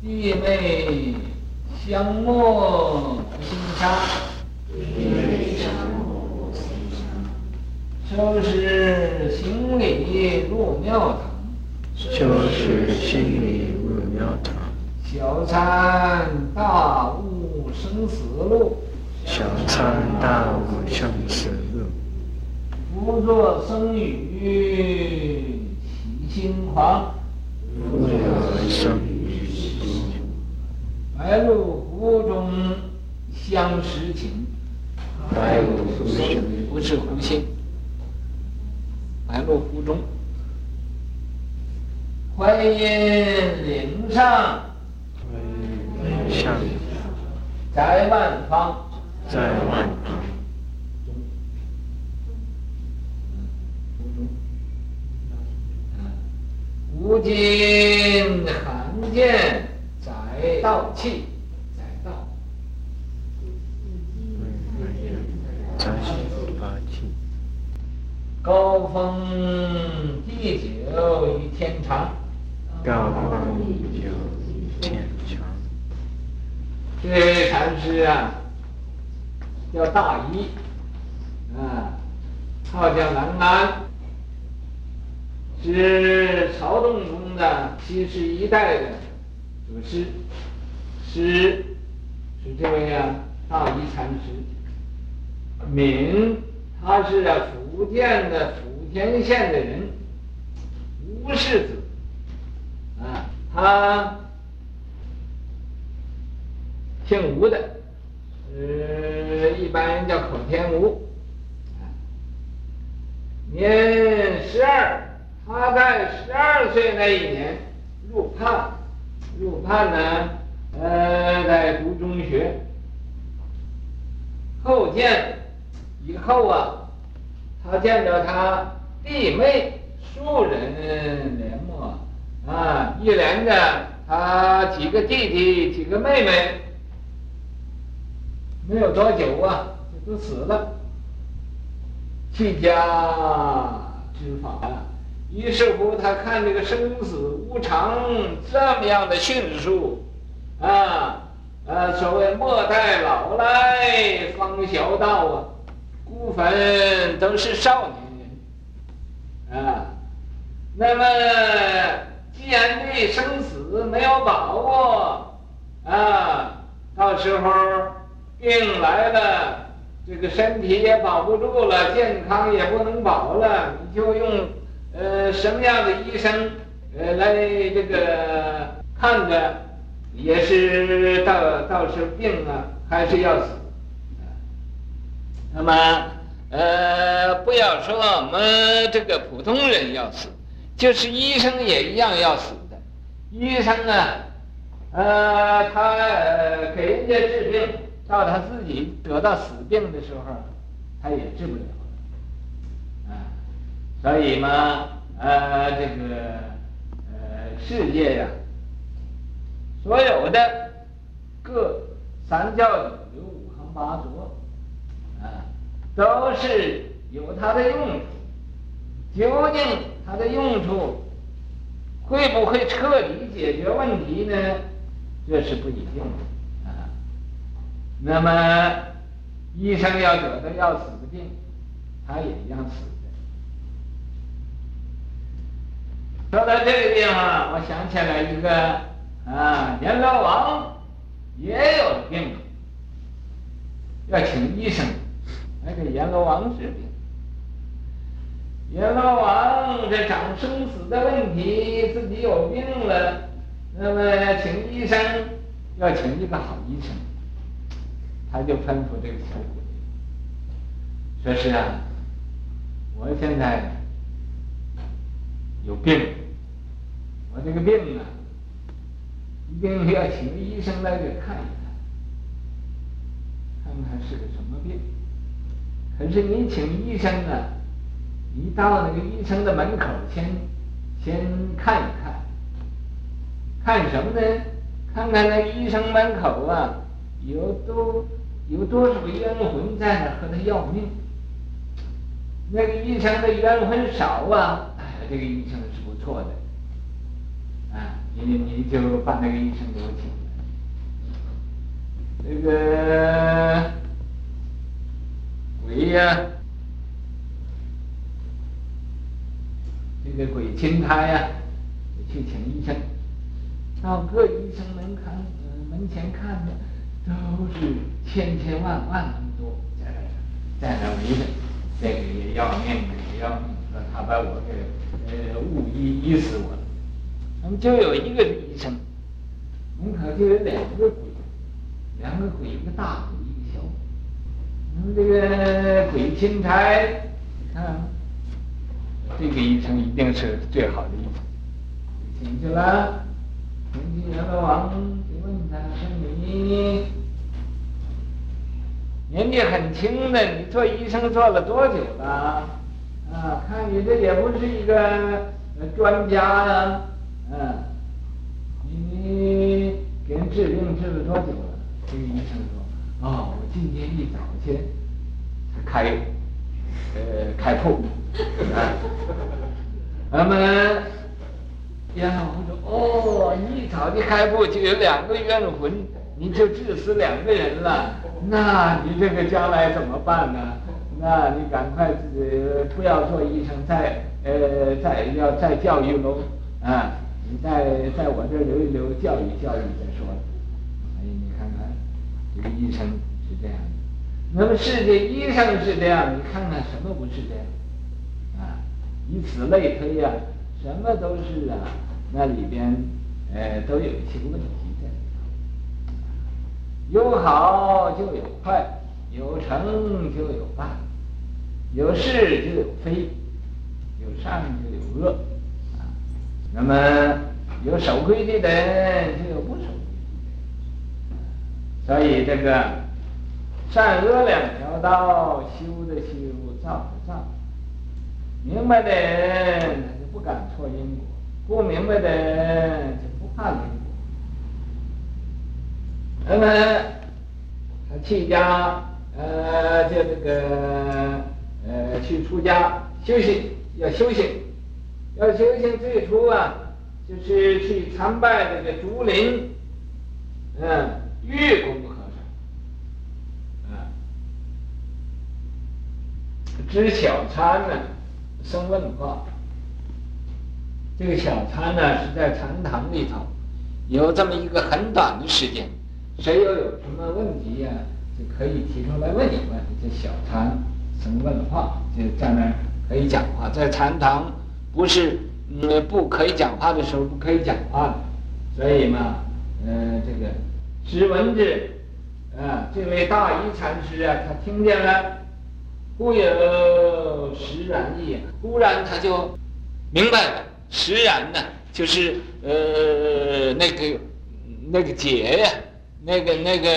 弟妹相默不心伤，弟妹相默不心伤。收拾行李入庙堂，收拾行李入庙堂。小参大悟生死路，小参大悟生死路。不作声语起心狂，不作声语。白鹭湖中相识情，白鹭湖中不是湖心，白鹭湖中，淮阴岭上，淮阴岭上，在万方，在万方，吾今罕见。载道器，载道。高风地久与天长。高风地久与天长。这禅师啊，叫大仪，啊，号叫南安，是曹洞宗的七十一代的。祖师，师是这位啊，大仪禅师。名，他是福建的福田县的人，吴氏子。啊，他姓吴的，呃，一般人叫口天吴。年十二，他在十二岁那一年入判。入判呢，呃，在读中学，后见以后啊，他见着他弟妹数人连没啊，一连着他几个弟弟几个妹妹，没有多久啊，就都死了，弃家之法啊。于是乎，他看这个生死无常这么样的迅速，啊，呃，所谓莫待老来方晓道啊，孤坟都是少年人，啊，那么既然对生死没有把握，啊，到时候病来了，这个身体也保不住了，健康也不能保了，你就用。呃，什么样的医生，呃，来这个看着，也是到到时候病啊，还是要死。那么，呃，不要说我们这个普通人要死，就是医生也一样要死的。医生啊，呃，他呃给人家治病，到他自己得到死病的时候，他也治不了。所以嘛，呃，这个呃，世界呀，所有的各三教九流五行八作，啊，都是有它的用处。究竟它的用处会不会彻底解决问题呢？这是不一定的啊。那么，医生要得的要死的病，他也一样死。说到这个地方，我想起来一个啊，阎罗王也有病，要请医生来给阎罗王治病。阎罗王这长生死的问题，自己有病了，那么请医生，要请一个好医生，他就吩咐这个小鬼，说是啊，我现在。有病，我这个病啊，一定要请医生来给看一看，看看是个什么病。可是你请医生啊，你到那个医生的门口先先看一看，看什么呢？看看那医生门口啊，有多有多少个冤魂在那和他要命。那个医生的冤魂少啊。这个医生是不错的，啊，你你就把那个医生给我请来。那个鬼呀、啊，这个鬼亲他呀，去请医生。到各医生门看，呃，门前看的都是千千万万那么多，在那在那围着，这个也要命，也要命，说他把我给医医死我了。那么就有一个医生，门口就有两个鬼，两个鬼，一个大鬼，一个小鬼。那么这个鬼钦差，你看，这个医生一定是最好的医生，请去了。天津阎罗王就问他说：“你年纪很轻的，你做医生做了多久了？啊，看你这也不是一个专家呀，嗯、啊，你给人治病治了多久了？”这个医生说：“哦，我今天一早先开，呃，开铺，啊，那么。”阎罗王说：“哦，一早就开铺就有两个冤魂，你就治死两个人了，那你这个将来怎么办呢？那你赶快自己不要做医生，再呃再要再教育喽啊！你在在我这留一留，教育教育再说。哎，你看看这个医生是这样的，那么世界医生是这样，你看看什么不是这样啊？以此类推呀、”什么都是啊，那里边，呃，都有一些问题在。有好就有坏，有成就有败，有是就有非，有善就有恶，啊，那么有守规矩的人就有不守规矩的人，所以这个善恶两条道，修的修，造的造，明白的人就。不敢错因果，不明白的人就不怕因果。那么他去家，呃，就这个，呃，去出家修行，要修行，要修行最初啊，就是去参拜这个竹林，嗯，月宫和尚，啊，知晓参呢，生问话。这个小参呢，是在禅堂里头，有这么一个很短的时间，谁又有什么问题呀、就可以提出来问一问。这小参什么问话，就在那儿可以讲话。在禅堂不是嗯不可以讲话的时候，不可以讲话的。所以嘛，呃，这个石文智啊，这位大一禅师啊，他听见了，忽有实然意，忽然他就明白了。实然呢，就是呃那个那个结呀，那个那个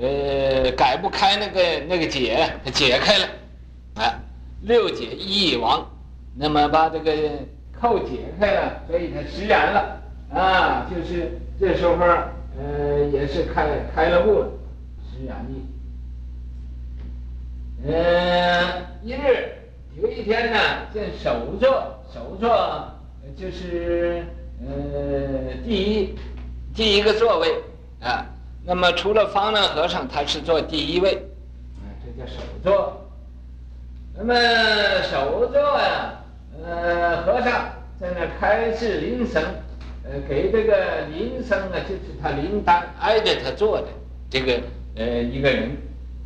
呃改不开那个那个结，它解开了，六解一亡，那么把这个扣解开了，所以它释然了，啊，就是这时候呃也是开开了悟了，实然意。呃，一日有一天呢，见首座，首座。就是呃，第一第一个座位啊，那么除了方丈和尚，他是坐第一位，啊，这叫首座。那么守座呀，呃，和尚在那开示铃声，呃，给这个铃声啊，就是他铃铛挨着他坐的这个呃一个人，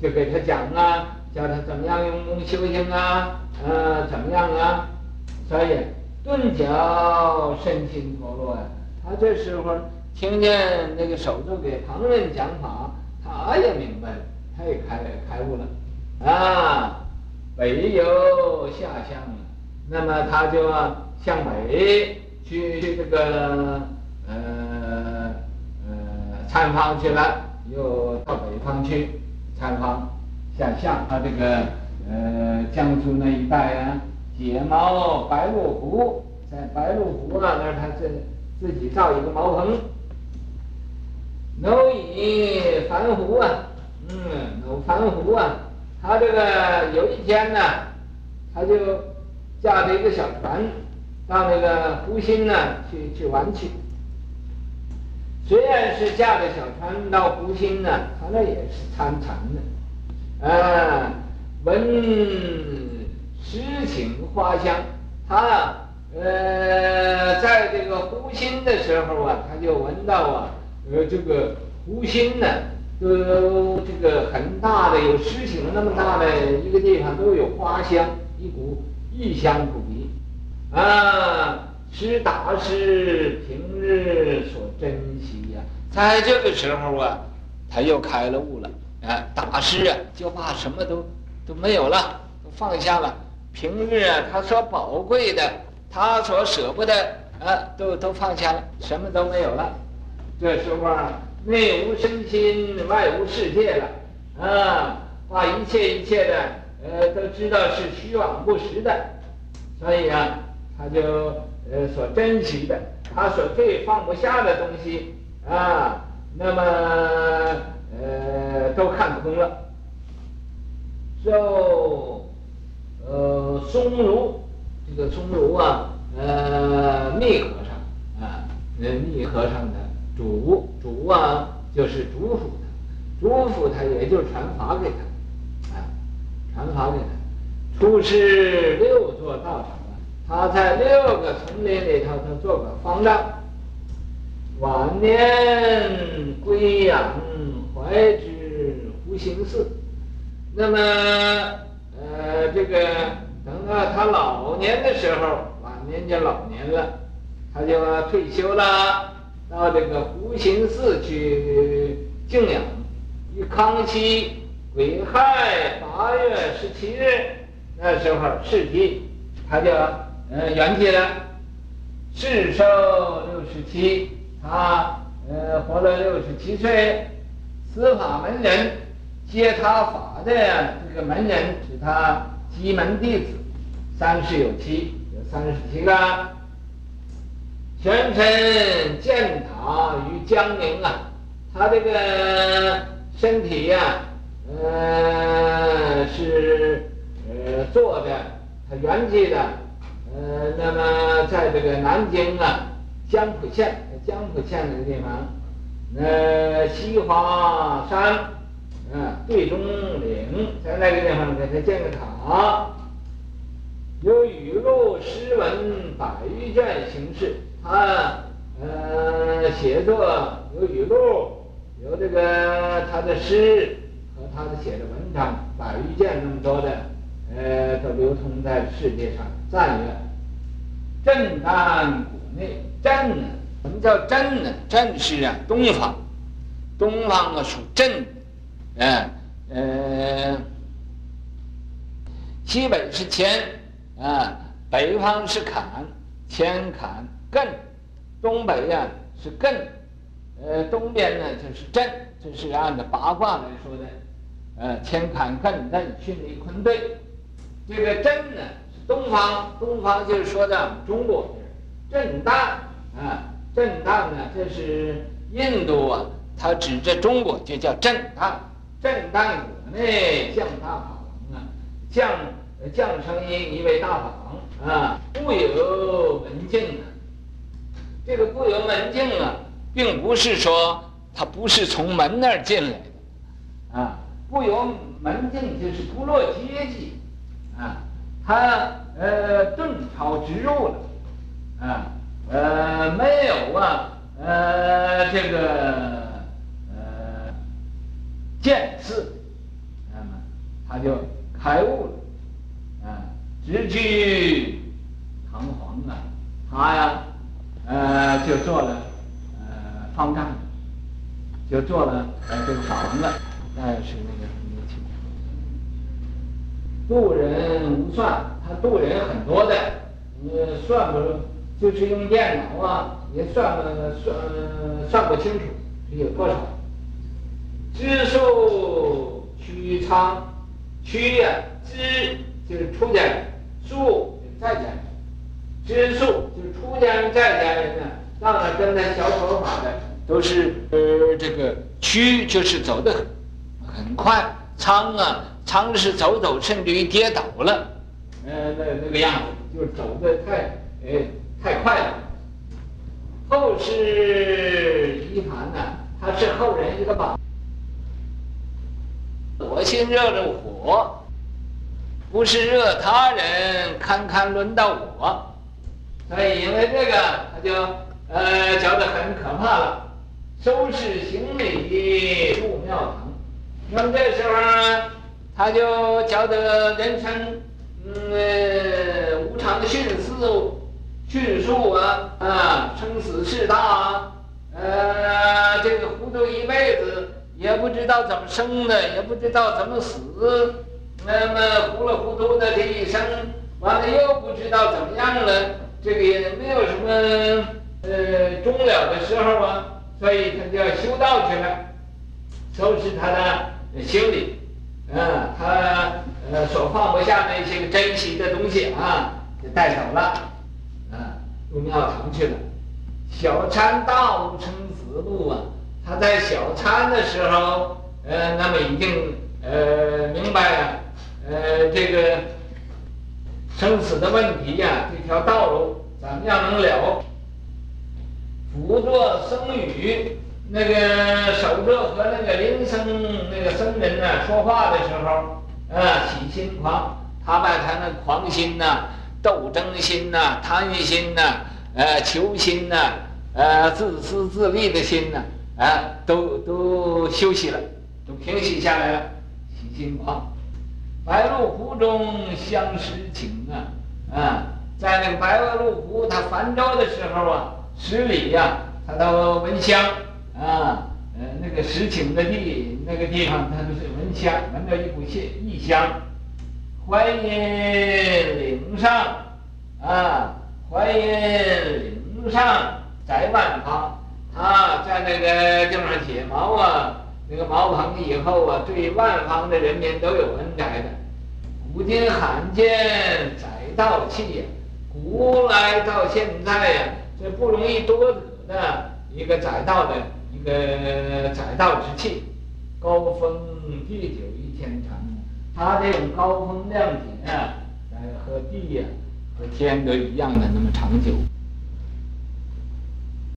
就给他讲啊，教他怎么样用功修行啊，呃，怎么样啊，所以。顿觉身心脱落呀！他这时候听见那个守座给旁人讲法，他也明白了，他也开开悟了啊！北有下乡，那么他就向北去这个呃呃参访去了，又到北方去参访下乡。他这个呃江苏那一带啊。解茅白鹿湖，在白鹿湖啊，那儿他自自己造一个茅棚。蝼蚁繁湖啊，嗯，蝼繁湖啊，他这个有一天呢，他就驾着一个小船到那个湖心呢去去玩去。虽然是驾着小船到湖心呢，他那也是参禅的，啊，闻诗情花香，他呃，在这个湖心的时候啊，他就闻到啊，呃，这个湖心呢，呃，这个很大的有诗情那么大的一个地方，都有花香，一股异香扑鼻，啊。是大师平日所珍惜呀，在这个时候啊，他又开了悟了啊！大师啊，就把什么都都没有了，都放下了。平日啊，他所宝贵的，他所舍不得啊，都都放下了，什么都没有了。这时候啊，内无身心，外无世界了啊，把一切一切的呃都知道是虚妄不实的，所以啊，他就。呃，所珍惜的，他所最放不下的东西啊，那么呃，都看空了。就呃，松如这个松如啊，呃，密和尚啊，呃，密和尚主主啊，就是嘱咐他，嘱咐他，也就传法给他，啊，传法给他，出示六座道场啊。他在六个丛林里头，他做个方丈，晚年归养怀之湖心寺。那么，呃，这个等到他老年的时候，晚年就老年了，他就退休了，到这个湖心寺去静养。于康熙癸亥八月十七日，那时候逝世，他就。呃，圆寂了，世寿六十七，他呃活了六十七岁，司法门人接他法的这个门人是他西门弟子，三十有七，有三十七个。玄尘建塔于江宁啊，他这个身体呀、啊，呃是呃坐的，他圆寂的。呃，那么在这个南京啊，江浦县，江浦县那个地方，呃，西华山，啊、呃，对中岭，在那个地方给他建个塔，有语录诗文百余卷形式，啊呃写作有语录，有这个他的诗和他的写的文章百余件那么多的，呃，都流通在世界上，赞誉。震丹国内，震？什么叫震呢？震是啊，东方，东方啊属震，嗯呃，西北是乾，啊，北方是坎，乾坎艮，东北呀、是艮，呃，东边呢就是震，这是按照八卦来说的，呃，乾坎艮震巽离坤兑，这个震呢是？东方，东方就是说的中国，震荡啊，震荡呢，这是印度啊，它指着中国就叫震荡，震荡国内降大法王啊，降降声音一位大法王啊，故有文静啊，这个故有门径啊，并不是说他不是从门那儿进来的，啊，故有门径就是不落阶级啊。他呃顿超直入了，啊呃没有啊呃这个呃见次，那么他就开悟了，啊直居堂皇啊，他呀就做了呃方丈，就做了呃这个法王了，那是那个。度人无算，他度人很多的，你算不，就是用电脑啊，也算不算算不清楚有多少。知数屈仓，屈呀，知就是出家人，数就是在家人，知数就是出家人在家人呢，让他跟他学佛法的都是呃这个屈就是走得很很快，仓啊。仓是走走，甚至于跌倒了，呃，那那个样子，就是走得太，哎，太快了。后世一盘他是后人一个榜。我心热如火，不是热他人，堪堪轮到我。所以因为这个，他就呃觉得很可怕了，收拾行李入庙堂。那么这时候呢，他就觉得人生嗯、无常的迅速迅速啊啊，生死事大啊，呃这个糊涂一辈子。也不知道怎么生的，也不知道怎么死，那么糊里糊涂的这一生，完了又不知道怎么样了，这个也没有什么呃终了的时候啊，所以他就要修道去了，收拾他的行李，啊，他呃所放不下那些个珍惜的东西啊，就带走了，啊，入庙堂去了，小参大悟生死路啊。他在小参的时候，呃，那么已经呃明白了，呃，这个生死的问题呀、这条道路怎么样能了？不做僧侣，那个守着和那个铃声那个僧人呢、说话的时候，啊，起心狂，他把他那狂心呐、斗争心呐、啊、贪心呐、呃求心呐、呃自私自利的心呐、啊。都都休息了，都平息下来了，起心狂。白鹭湖中相识情啊，啊，在那个白鹭湖，他泛舟的时候啊，十里呀、他到闻香啊，呃，那个识情的地，那个地方，他都是闻香，闻到一股异异香。淮阴岭上，啊，淮阴岭上窄万旁。啊，在那个地方解毛啊，那个茅棚以后啊，对万方的人民都有恩泽的。古今罕见窄道器呀，古来到现在呀，不容易多得的一个载道的一个载道之器。高峰地久一天长，它这种高风亮节啊，呃，和地呀、和天都一样的那么长久。